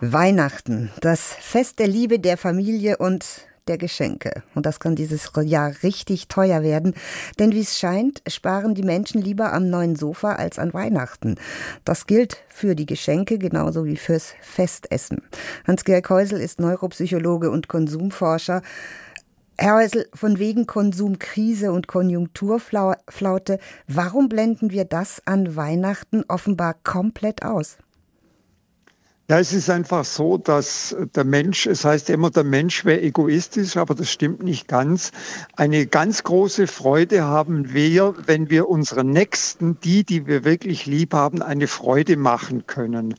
Weihnachten, das Fest der Liebe, der Familie und der Geschenke. Und das kann dieses Jahr richtig teuer werden, denn wie es scheint, sparen die Menschen lieber am neuen Sofa als an Weihnachten. Das gilt für die Geschenke genauso wie fürs Festessen. Hans-Georg Häusel ist Neuropsychologe und Konsumforscher. Herr Häusel, von wegen Konsumkrise und Konjunkturflaute, warum blenden wir das an Weihnachten offenbar komplett aus? Ja, es ist einfach so, dass der Mensch, es heißt immer, der Mensch wäre egoistisch, aber das stimmt nicht ganz. Eine ganz große Freude haben wir, wenn wir unseren Nächsten, die, die wir wirklich lieb haben, eine Freude machen können.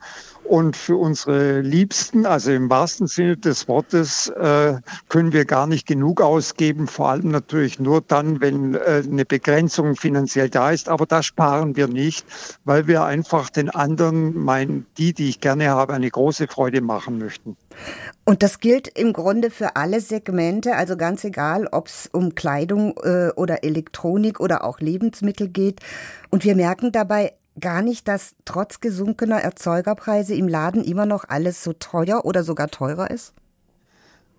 Und für unsere Liebsten, also im wahrsten Sinne des Wortes, äh, können wir gar nicht genug ausgeben, vor allem natürlich nur dann, wenn äh, eine Begrenzung finanziell da ist. Aber da sparen wir nicht, weil wir einfach den anderen, mein, die, die ich gerne habe, eine große Freude machen möchten. Und das gilt im Grunde für alle Segmente, also ganz egal, ob es um Kleidung äh, oder Elektronik oder auch Lebensmittel geht. Und wir merken dabei, gar nicht, dass trotz gesunkener Erzeugerpreise im Laden immer noch alles so teuer oder sogar teurer ist?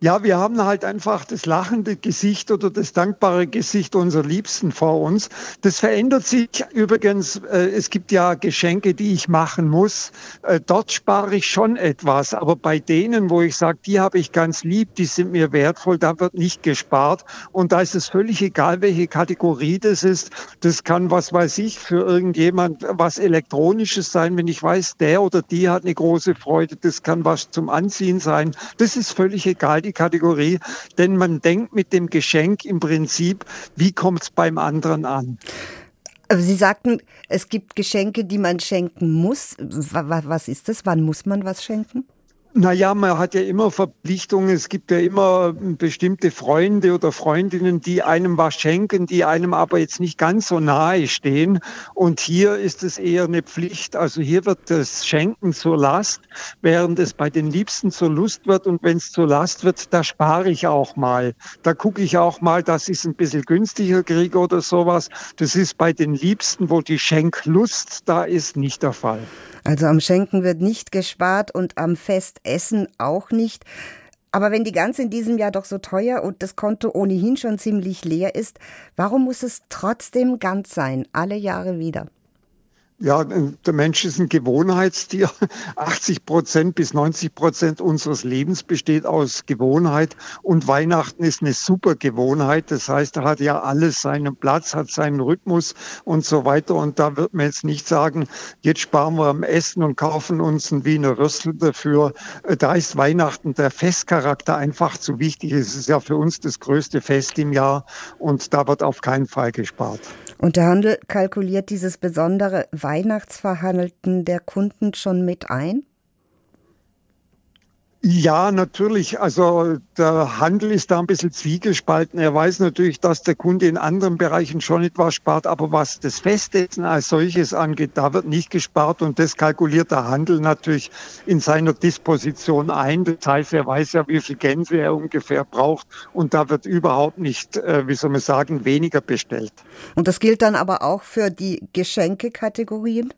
Ja, wir haben halt einfach das lachende Gesicht oder das dankbare Gesicht unserer Liebsten vor uns. Das verändert sich übrigens. Äh, es gibt ja Geschenke, die ich machen muss. Äh, dort spare ich schon etwas. Aber bei denen, wo ich sage, die habe ich ganz lieb, die sind mir wertvoll, da wird nicht gespart. Und da ist es völlig egal, welche Kategorie das ist. Das kann, was weiß ich, für irgendjemand was Elektronisches sein, wenn ich weiß, der oder die hat eine große Freude. Das kann was zum Anziehen sein. Das ist völlig egal Kategorie, denn man denkt mit dem Geschenk im Prinzip, wie kommt es beim anderen an? Sie sagten, es gibt Geschenke, die man schenken muss. Was ist das? Wann muss man was schenken? Naja, man hat ja immer Verpflichtungen. Es gibt ja immer bestimmte Freunde oder Freundinnen, die einem was schenken, die einem aber jetzt nicht ganz so nahe stehen. Und hier ist es eher eine Pflicht. Also hier wird das Schenken zur Last, während es bei den Liebsten zur Lust wird. Und wenn es zur Last wird, da spare ich auch mal. Da gucke ich auch mal, dass ich es ein bisschen günstiger kriege oder sowas. Das ist bei den Liebsten, wo die Schenklust da ist, nicht der Fall. Also am Schenken wird nicht gespart und am Festessen auch nicht. Aber wenn die Gans in diesem Jahr doch so teuer und das Konto ohnehin schon ziemlich leer ist, warum muss es trotzdem ganz sein, alle Jahre wieder? Ja, der Mensch ist ein Gewohnheitstier. 80 Prozent bis 90 Prozent unseres Lebens besteht aus Gewohnheit und Weihnachten ist eine super Gewohnheit. Das heißt, da hat ja alles seinen Platz, hat seinen Rhythmus und so weiter. Und da wird man jetzt nicht sagen, jetzt sparen wir am Essen und kaufen uns ein Wiener Rössel dafür. Da ist Weihnachten der Festcharakter einfach zu wichtig. Es ist ja für uns das größte Fest im Jahr und da wird auf keinen Fall gespart. Und der Handel kalkuliert dieses besondere Weihnachtsverhandelten der Kunden schon mit ein? Ja, natürlich. Also der Handel ist da ein bisschen zwiegespalten. Er weiß natürlich, dass der Kunde in anderen Bereichen schon etwas spart, aber was das Festessen als solches angeht, da wird nicht gespart und das kalkuliert der Handel natürlich in seiner Disposition ein. Das heißt, er weiß ja, wie viel Gänse er ungefähr braucht und da wird überhaupt nicht, äh, wie soll man sagen, weniger bestellt. Und das gilt dann aber auch für die Geschenkekategorien?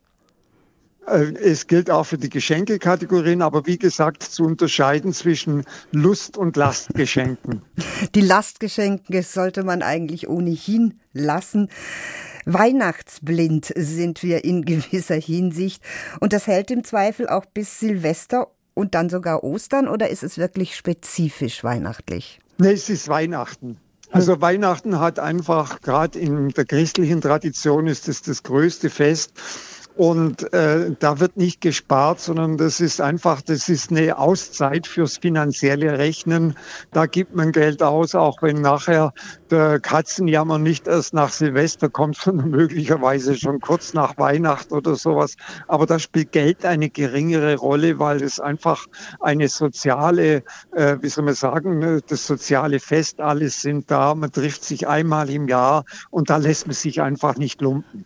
Äh, es gilt auch für die Geschenkekategorien, aber wie gesagt, zu unterscheiden zwischen Lust- und Lastgeschenken. Die Lastgeschenke sollte man eigentlich ohnehin lassen. Weihnachtsblind sind wir in gewisser Hinsicht. Und das hält im Zweifel auch bis Silvester und dann sogar Ostern oder ist es wirklich spezifisch weihnachtlich? Nee, es ist Weihnachten. Also Weihnachten hat einfach, gerade in der christlichen Tradition ist es das größte Fest. Und äh, da wird nicht gespart, sondern das ist einfach, das ist eine Auszeit fürs finanzielle Rechnen. Da gibt man Geld aus, auch wenn nachher der Katzenjammer nicht erst nach Silvester kommt, sondern möglicherweise schon kurz nach Weihnachten oder sowas. Aber da spielt Geld eine geringere Rolle, weil es einfach eine soziale, äh, wie soll man sagen, ne, das soziale Fest, alles sind da, man trifft sich einmal im Jahr und da lässt man sich einfach nicht lumpen.